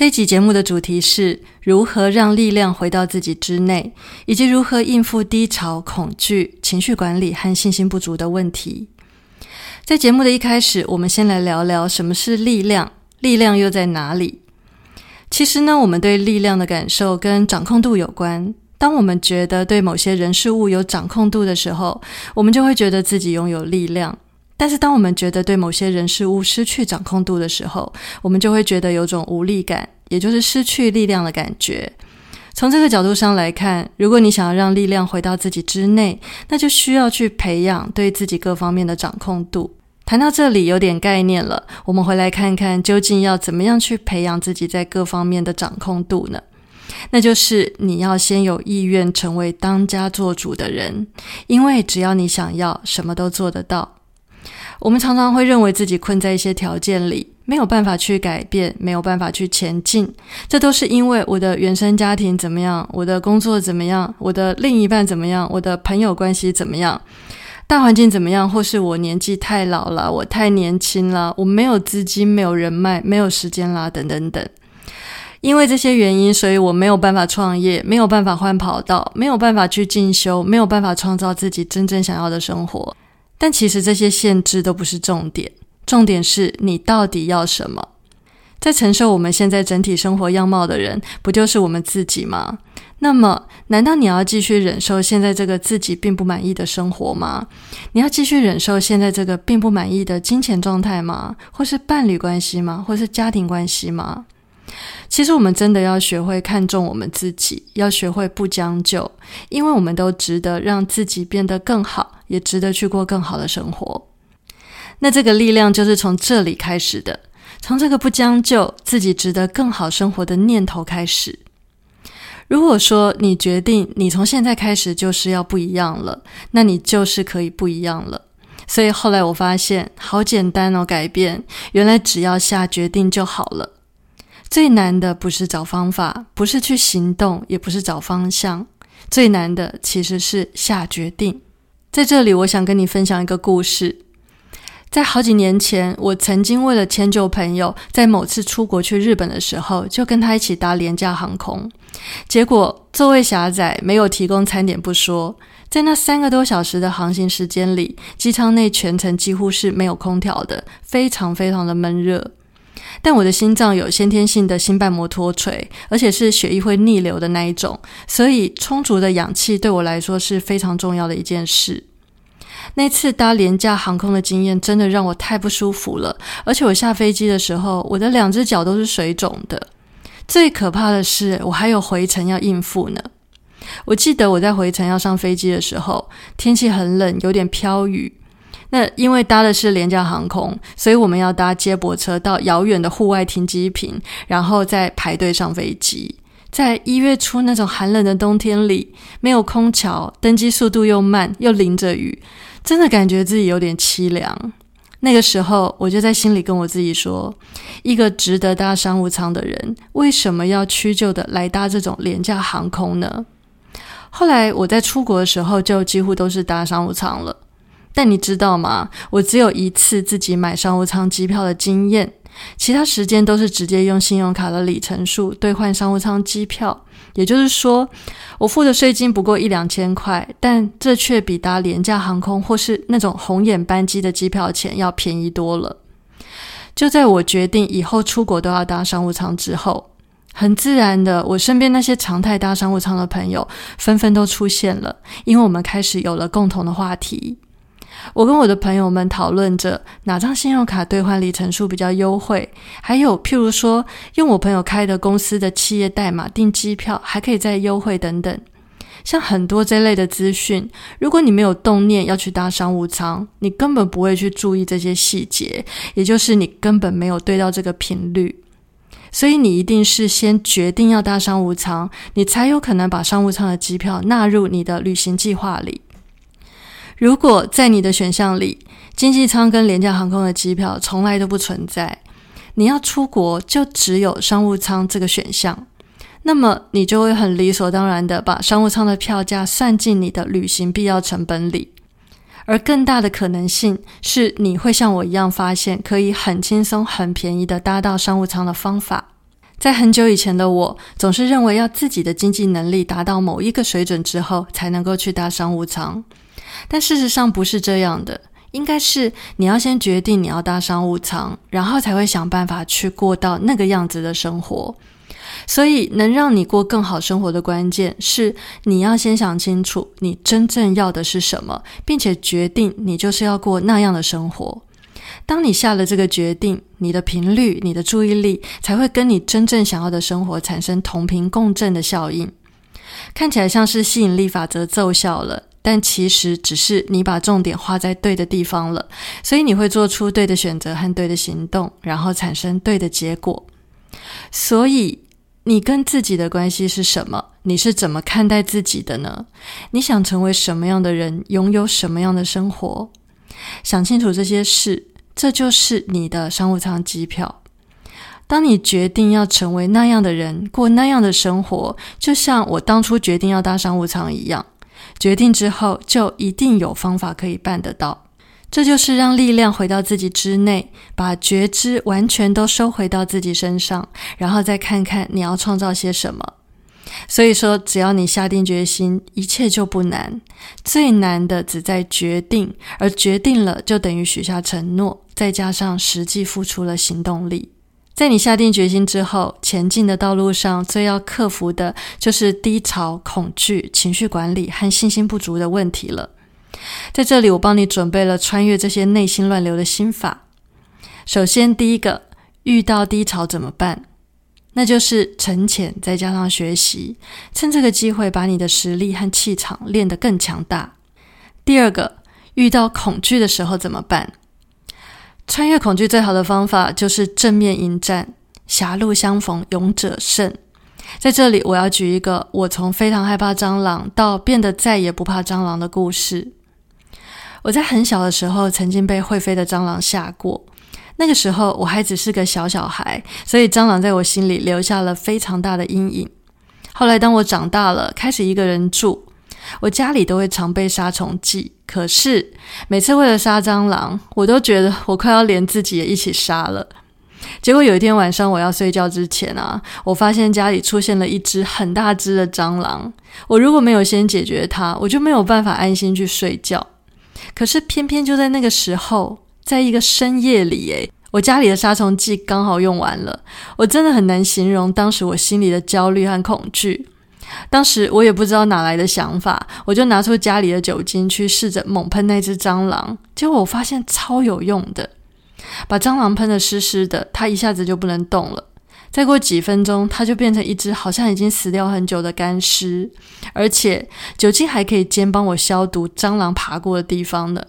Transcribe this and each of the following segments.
这集节目的主题是如何让力量回到自己之内，以及如何应付低潮、恐惧、情绪管理和信心不足的问题。在节目的一开始，我们先来聊聊什么是力量，力量又在哪里？其实呢，我们对力量的感受跟掌控度有关。当我们觉得对某些人事物有掌控度的时候，我们就会觉得自己拥有力量。但是，当我们觉得对某些人事物失去掌控度的时候，我们就会觉得有种无力感，也就是失去力量的感觉。从这个角度上来看，如果你想要让力量回到自己之内，那就需要去培养对自己各方面的掌控度。谈到这里有点概念了，我们回来看看究竟要怎么样去培养自己在各方面的掌控度呢？那就是你要先有意愿成为当家做主的人，因为只要你想要，什么都做得到。我们常常会认为自己困在一些条件里，没有办法去改变，没有办法去前进。这都是因为我的原生家庭怎么样，我的工作怎么样，我的另一半怎么样，我的朋友关系怎么样，大环境怎么样，或是我年纪太老了，我太年轻了，我没有资金，没有人脉，没有时间啦，等等等。因为这些原因，所以我没有办法创业，没有办法换跑道，没有办法去进修，没有办法创造自己真正想要的生活。但其实这些限制都不是重点，重点是你到底要什么。在承受我们现在整体生活样貌的人，不就是我们自己吗？那么，难道你要继续忍受现在这个自己并不满意的生活吗？你要继续忍受现在这个并不满意的金钱状态吗？或是伴侣关系吗？或是家庭关系吗？其实，我们真的要学会看重我们自己，要学会不将就，因为我们都值得让自己变得更好。也值得去过更好的生活。那这个力量就是从这里开始的，从这个不将就、自己值得更好生活的念头开始。如果说你决定你从现在开始就是要不一样了，那你就是可以不一样了。所以后来我发现，好简单哦，改变原来只要下决定就好了。最难的不是找方法，不是去行动，也不是找方向，最难的其实是下决定。在这里，我想跟你分享一个故事。在好几年前，我曾经为了迁就朋友，在某次出国去日本的时候，就跟他一起搭廉价航空。结果座位狭窄，没有提供餐点不说，在那三个多小时的航行时间里，机舱内全程几乎是没有空调的，非常非常的闷热。但我的心脏有先天性的心瓣膜脱垂，而且是血液会逆流的那一种，所以充足的氧气对我来说是非常重要的一件事。那次搭廉价航空的经验真的让我太不舒服了，而且我下飞机的时候，我的两只脚都是水肿的。最可怕的是，我还有回程要应付呢。我记得我在回程要上飞机的时候，天气很冷，有点飘雨。那因为搭的是廉价航空，所以我们要搭接驳车到遥远的户外停机坪，然后再排队上飞机。在一月初那种寒冷的冬天里，没有空调，登机速度又慢，又淋着雨，真的感觉自己有点凄凉。那个时候，我就在心里跟我自己说：一个值得搭商务舱的人，为什么要屈就的来搭这种廉价航空呢？后来我在出国的时候，就几乎都是搭商务舱了。但你知道吗？我只有一次自己买商务舱机票的经验，其他时间都是直接用信用卡的里程数兑换商务舱机票。也就是说，我付的税金不过一两千块，但这却比搭廉价航空或是那种红眼班机的机票钱要便宜多了。就在我决定以后出国都要搭商务舱之后，很自然的，我身边那些常态搭商务舱的朋友纷纷都出现了，因为我们开始有了共同的话题。我跟我的朋友们讨论着哪张信用卡兑换里程数比较优惠，还有譬如说用我朋友开的公司的企业代码订机票还可以再优惠等等。像很多这类的资讯，如果你没有动念要去搭商务舱，你根本不会去注意这些细节，也就是你根本没有对到这个频率。所以你一定是先决定要搭商务舱，你才有可能把商务舱的机票纳入你的旅行计划里。如果在你的选项里，经济舱跟廉价航空的机票从来都不存在，你要出国就只有商务舱这个选项，那么你就会很理所当然的把商务舱的票价算进你的旅行必要成本里。而更大的可能性是，你会像我一样发现可以很轻松、很便宜的搭到商务舱的方法。在很久以前的我，总是认为要自己的经济能力达到某一个水准之后，才能够去搭商务舱。但事实上不是这样的，应该是你要先决定你要搭商务舱，然后才会想办法去过到那个样子的生活。所以，能让你过更好生活的关键是，你要先想清楚你真正要的是什么，并且决定你就是要过那样的生活。当你下了这个决定，你的频率、你的注意力才会跟你真正想要的生活产生同频共振的效应。看起来像是吸引力法则奏效了，但其实只是你把重点花在对的地方了，所以你会做出对的选择和对的行动，然后产生对的结果。所以。你跟自己的关系是什么？你是怎么看待自己的呢？你想成为什么样的人？拥有什么样的生活？想清楚这些事，这就是你的商务舱机票。当你决定要成为那样的人，过那样的生活，就像我当初决定要搭商务舱一样，决定之后就一定有方法可以办得到。这就是让力量回到自己之内，把觉知完全都收回到自己身上，然后再看看你要创造些什么。所以说，只要你下定决心，一切就不难。最难的只在决定，而决定了就等于许下承诺，再加上实际付出了行动力。在你下定决心之后，前进的道路上最要克服的就是低潮、恐惧、情绪管理和信心不足的问题了。在这里，我帮你准备了穿越这些内心乱流的心法。首先，第一个，遇到低潮怎么办？那就是沉潜，再加上学习，趁这个机会把你的实力和气场练得更强大。第二个，遇到恐惧的时候怎么办？穿越恐惧最好的方法就是正面迎战，狭路相逢勇者胜。在这里，我要举一个我从非常害怕蟑螂到变得再也不怕蟑螂的故事。我在很小的时候曾经被会飞的蟑螂吓过，那个时候我还只是个小小孩，所以蟑螂在我心里留下了非常大的阴影。后来当我长大了，开始一个人住，我家里都会常备杀虫剂，可是每次为了杀蟑螂，我都觉得我快要连自己也一起杀了。结果有一天晚上我要睡觉之前啊，我发现家里出现了一只很大只的蟑螂，我如果没有先解决它，我就没有办法安心去睡觉。可是偏偏就在那个时候，在一个深夜里，诶，我家里的杀虫剂刚好用完了。我真的很难形容当时我心里的焦虑和恐惧。当时我也不知道哪来的想法，我就拿出家里的酒精去试着猛喷那只蟑螂，结果我发现超有用的，把蟑螂喷得湿湿的，它一下子就不能动了。再过几分钟，它就变成一只好像已经死掉很久的干尸，而且酒精还可以兼帮我消毒蟑螂爬过的地方呢。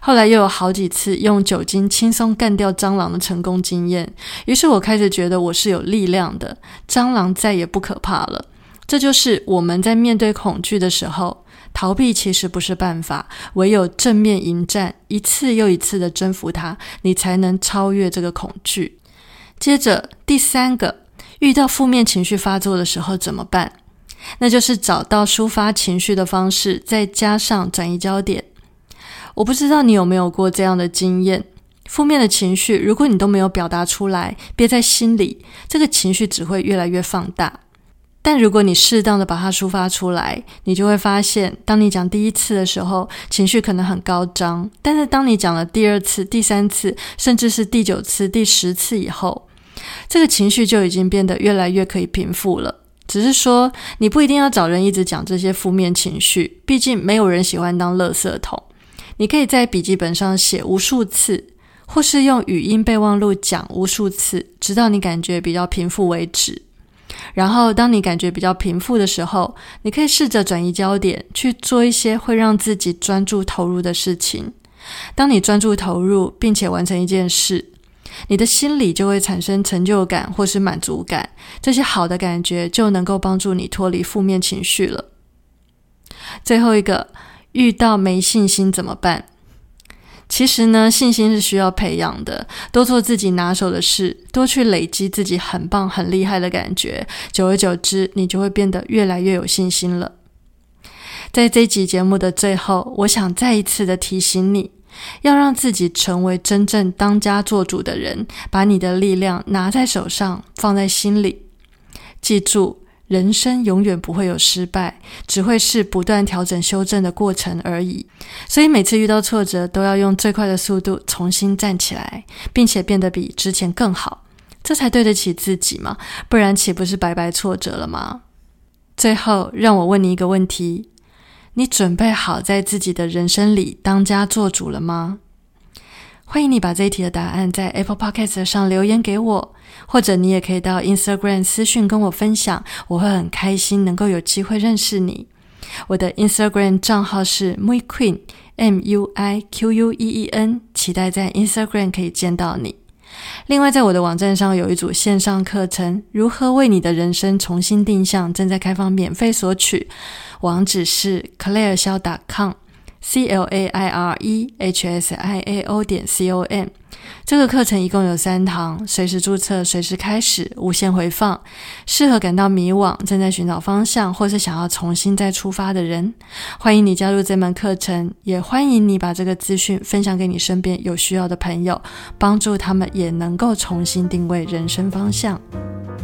后来又有好几次用酒精轻松干掉蟑螂的成功经验，于是我开始觉得我是有力量的，蟑螂再也不可怕了。这就是我们在面对恐惧的时候，逃避其实不是办法，唯有正面迎战，一次又一次的征服它，你才能超越这个恐惧。接着第三个，遇到负面情绪发作的时候怎么办？那就是找到抒发情绪的方式，再加上转移焦点。我不知道你有没有过这样的经验：负面的情绪，如果你都没有表达出来，憋在心里，这个情绪只会越来越放大。但如果你适当的把它抒发出来，你就会发现，当你讲第一次的时候，情绪可能很高涨；但是当你讲了第二次、第三次，甚至是第九次、第十次以后，这个情绪就已经变得越来越可以平复了。只是说，你不一定要找人一直讲这些负面情绪，毕竟没有人喜欢当垃圾桶。你可以在笔记本上写无数次，或是用语音备忘录讲无数次，直到你感觉比较平复为止。然后，当你感觉比较平复的时候，你可以试着转移焦点，去做一些会让自己专注投入的事情。当你专注投入，并且完成一件事。你的心里就会产生成就感或是满足感，这些好的感觉就能够帮助你脱离负面情绪了。最后一个，遇到没信心怎么办？其实呢，信心是需要培养的。多做自己拿手的事，多去累积自己很棒、很厉害的感觉，久而久之，你就会变得越来越有信心了。在这集节目的最后，我想再一次的提醒你，要让自己成为真正当家做主的人，把你的力量拿在手上，放在心里。记住。人生永远不会有失败，只会是不断调整、修正的过程而已。所以每次遇到挫折，都要用最快的速度重新站起来，并且变得比之前更好，这才对得起自己嘛？不然岂不是白白挫折了吗？最后，让我问你一个问题：你准备好在自己的人生里当家做主了吗？欢迎你把这一题的答案在 Apple Podcast 上留言给我，或者你也可以到 Instagram 私讯跟我分享，我会很开心能够有机会认识你。我的 Instagram 账号是 Mui Queen M U I Q U E E N，期待在 Instagram 可以见到你。另外，在我的网站上有一组线上课程，《如何为你的人生重新定向》，正在开放免费索取，网址是 Claire 肖 .com。C l a i r e h s i a o 点 c o m，这个课程一共有三堂，随时注册，随时开始，无限回放，适合感到迷惘、正在寻找方向，或是想要重新再出发的人。欢迎你加入这门课程，也欢迎你把这个资讯分享给你身边有需要的朋友，帮助他们也能够重新定位人生方向。